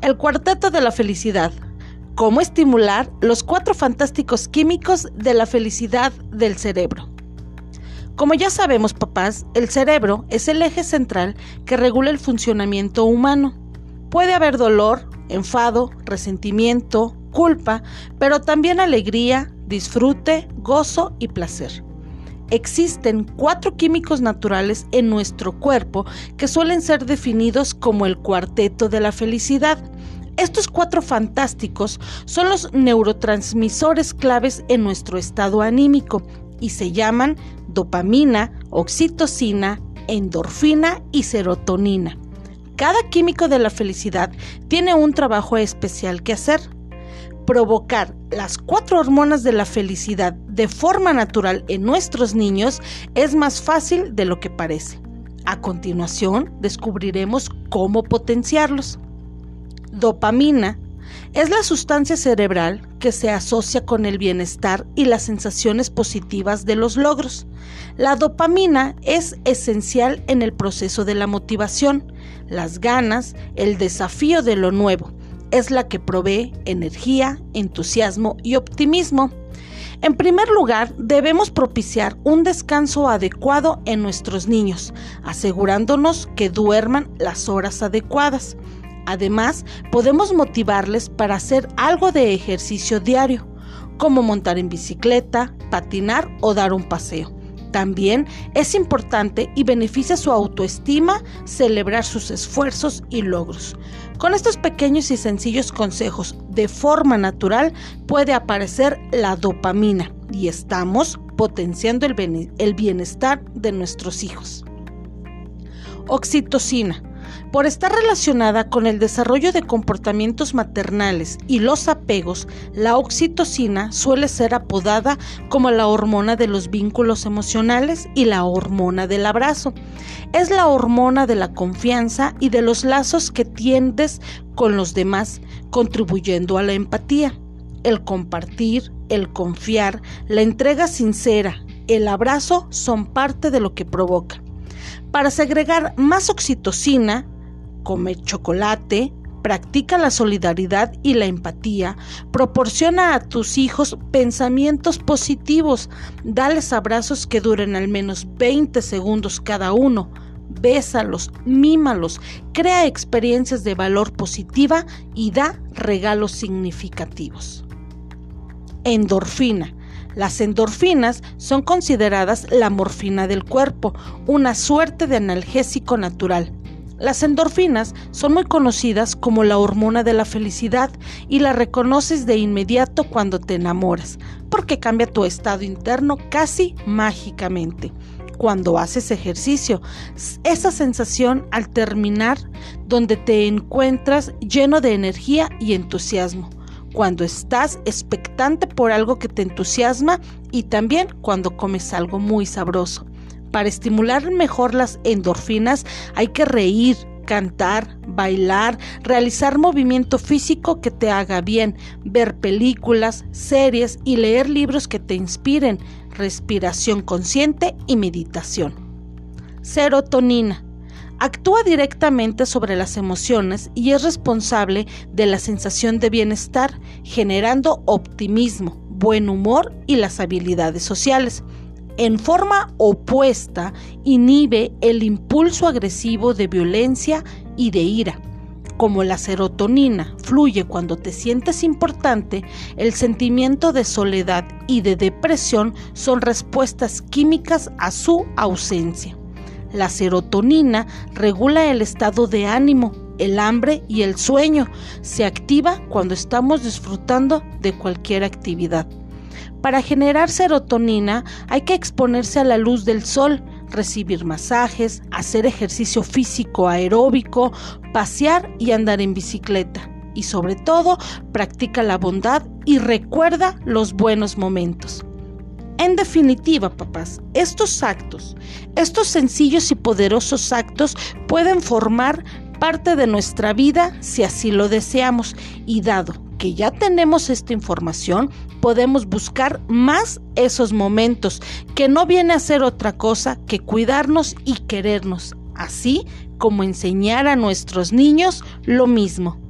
El cuarteto de la felicidad. Cómo estimular los cuatro fantásticos químicos de la felicidad del cerebro. Como ya sabemos, papás, el cerebro es el eje central que regula el funcionamiento humano. Puede haber dolor, enfado, resentimiento, culpa, pero también alegría, disfrute, gozo y placer. Existen cuatro químicos naturales en nuestro cuerpo que suelen ser definidos como el cuarteto de la felicidad. Estos cuatro fantásticos son los neurotransmisores claves en nuestro estado anímico y se llaman dopamina, oxitocina, endorfina y serotonina. Cada químico de la felicidad tiene un trabajo especial que hacer. Provocar las cuatro hormonas de la felicidad de forma natural en nuestros niños es más fácil de lo que parece. A continuación, descubriremos cómo potenciarlos. Dopamina es la sustancia cerebral que se asocia con el bienestar y las sensaciones positivas de los logros. La dopamina es esencial en el proceso de la motivación, las ganas, el desafío de lo nuevo. Es la que provee energía, entusiasmo y optimismo. En primer lugar, debemos propiciar un descanso adecuado en nuestros niños, asegurándonos que duerman las horas adecuadas. Además, podemos motivarles para hacer algo de ejercicio diario, como montar en bicicleta, patinar o dar un paseo. También es importante y beneficia su autoestima celebrar sus esfuerzos y logros. Con estos pequeños y sencillos consejos, de forma natural puede aparecer la dopamina y estamos potenciando el bienestar de nuestros hijos. Oxitocina por estar relacionada con el desarrollo de comportamientos maternales y los apegos, la oxitocina suele ser apodada como la hormona de los vínculos emocionales y la hormona del abrazo. Es la hormona de la confianza y de los lazos que tiendes con los demás, contribuyendo a la empatía. El compartir, el confiar, la entrega sincera, el abrazo son parte de lo que provoca. Para segregar más oxitocina, come chocolate, practica la solidaridad y la empatía, proporciona a tus hijos pensamientos positivos, dales abrazos que duren al menos 20 segundos cada uno, bésalos, mímalos, crea experiencias de valor positiva y da regalos significativos. Endorfina. Las endorfinas son consideradas la morfina del cuerpo, una suerte de analgésico natural. Las endorfinas son muy conocidas como la hormona de la felicidad y la reconoces de inmediato cuando te enamoras, porque cambia tu estado interno casi mágicamente. Cuando haces ejercicio, esa sensación al terminar donde te encuentras lleno de energía y entusiasmo cuando estás expectante por algo que te entusiasma y también cuando comes algo muy sabroso. Para estimular mejor las endorfinas hay que reír, cantar, bailar, realizar movimiento físico que te haga bien, ver películas, series y leer libros que te inspiren, respiración consciente y meditación. Serotonina actúa directamente sobre las emociones y es responsable de la sensación de bienestar, generando optimismo, buen humor y las habilidades sociales. En forma opuesta, inhibe el impulso agresivo de violencia y de ira. Como la serotonina fluye cuando te sientes importante, el sentimiento de soledad y de depresión son respuestas químicas a su ausencia. La serotonina regula el estado de ánimo, el hambre y el sueño. Se activa cuando estamos disfrutando de cualquier actividad. Para generar serotonina hay que exponerse a la luz del sol, recibir masajes, hacer ejercicio físico aeróbico, pasear y andar en bicicleta. Y sobre todo, practica la bondad y recuerda los buenos momentos. En definitiva, papás, estos actos, estos sencillos y poderosos actos pueden formar parte de nuestra vida si así lo deseamos y dado que ya tenemos esta información, podemos buscar más esos momentos, que no viene a ser otra cosa que cuidarnos y querernos, así como enseñar a nuestros niños lo mismo.